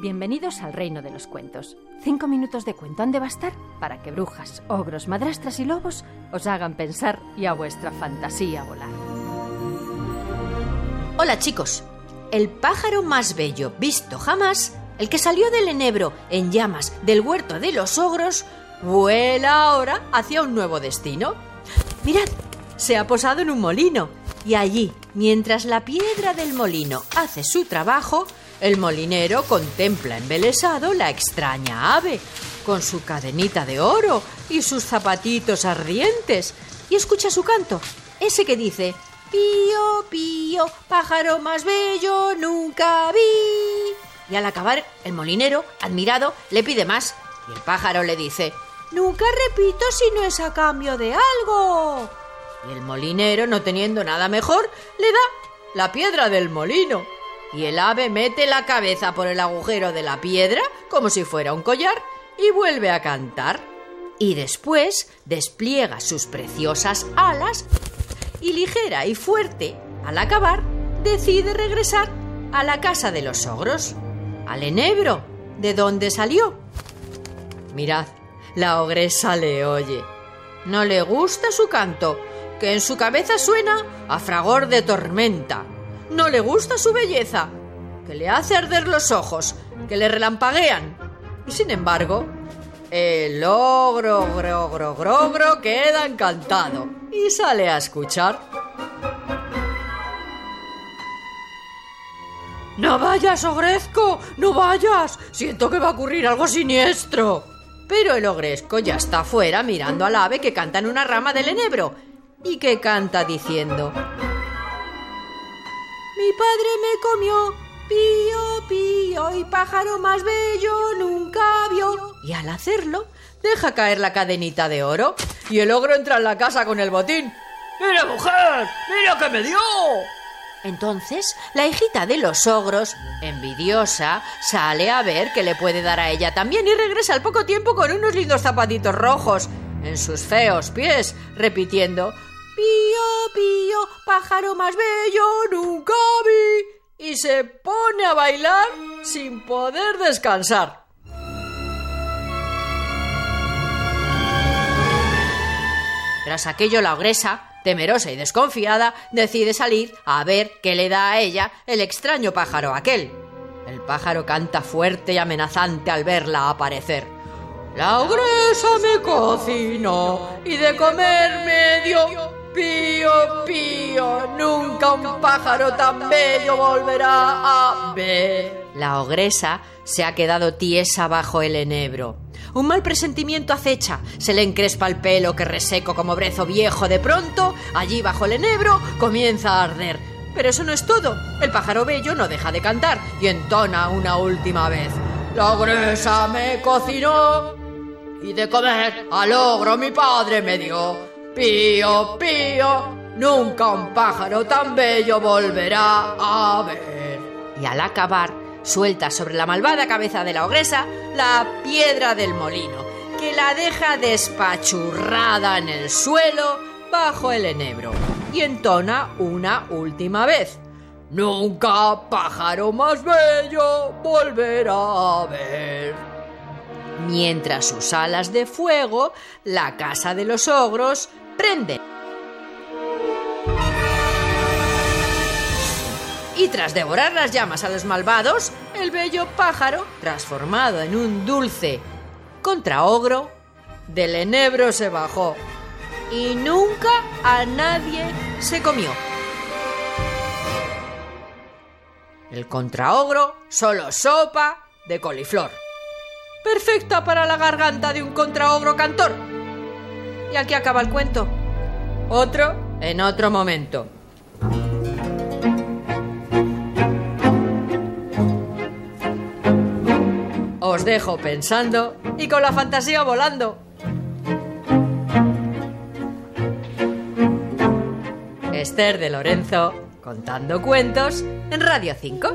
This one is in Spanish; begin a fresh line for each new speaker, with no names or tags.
Bienvenidos al reino de los cuentos. Cinco minutos de cuento han de bastar para que brujas, ogros, madrastras y lobos os hagan pensar y a vuestra fantasía volar.
Hola chicos, el pájaro más bello visto jamás, el que salió del enebro en llamas del huerto de los ogros, vuela ahora hacia un nuevo destino. Mirad, se ha posado en un molino y allí, mientras la piedra del molino hace su trabajo, el molinero contempla embelesado la extraña ave, con su cadenita de oro y sus zapatitos ardientes, y escucha su canto, ese que dice Pío, pío, pájaro más bello nunca vi. Y al acabar, el molinero, admirado, le pide más, y el pájaro le dice Nunca repito si no es a cambio de algo. Y el molinero, no teniendo nada mejor, le da la piedra del molino. Y el ave mete la cabeza por el agujero de la piedra, como si fuera un collar, y vuelve a cantar. Y después despliega sus preciosas alas y ligera y fuerte, al acabar, decide regresar a la casa de los ogros, al enebro, de donde salió. Mirad, la ogresa le oye. No le gusta su canto, que en su cabeza suena a fragor de tormenta. No le gusta su belleza, que le hace arder los ojos, que le relampaguean. Y sin embargo, el ogro, ogro, ogro, queda encantado y sale a escuchar. No vayas, ogresco, no vayas. Siento que va a ocurrir algo siniestro. Pero el ogresco ya está afuera mirando al ave que canta en una rama del enebro y que canta diciendo Mi padre me comió, pío, pío, y pájaro más bello nunca vio. Y al hacerlo, deja caer la cadenita de oro y el ogro entra en la casa con el botín. ¡Mira, mujer! ¡Mira que me dio! Entonces, la hijita de los ogros, envidiosa, sale a ver qué le puede dar a ella también y regresa al poco tiempo con unos lindos zapatitos rojos en sus feos pies, repitiendo Pío, pío, pájaro más bello nunca vi. Y se pone a bailar sin poder descansar. Tras aquello, la ogresa, temerosa y desconfiada, decide salir a ver qué le da a ella el extraño pájaro aquel. El pájaro canta fuerte y amenazante al verla aparecer. La ogresa me cocinó y de comer me dio. Pío, pío, nunca un pájaro tan bello volverá a ver. La ogresa se ha quedado tiesa bajo el enebro. Un mal presentimiento acecha, se le encrespa el pelo que reseco como brezo viejo. De pronto, allí bajo el enebro, comienza a arder. Pero eso no es todo. El pájaro bello no deja de cantar y entona una última vez. La ogresa me cocinó y de comer al ogro mi padre me dio. Pío, pío, nunca un pájaro tan bello volverá a ver. Y al acabar, suelta sobre la malvada cabeza de la ogresa la piedra del molino, que la deja despachurrada en el suelo bajo el enebro, y entona una última vez. Nunca pájaro más bello volverá a ver. Mientras sus alas de fuego, la casa de los ogros prende. Y tras devorar las llamas a los malvados, el bello pájaro, transformado en un dulce contraogro, del enebro se bajó y nunca a nadie se comió. El contraogro solo sopa de coliflor. Perfecta para la garganta de un contraogro cantor. Y aquí acaba el cuento. Otro en otro momento. Os dejo pensando y con la fantasía volando. Esther de Lorenzo, contando cuentos en Radio 5.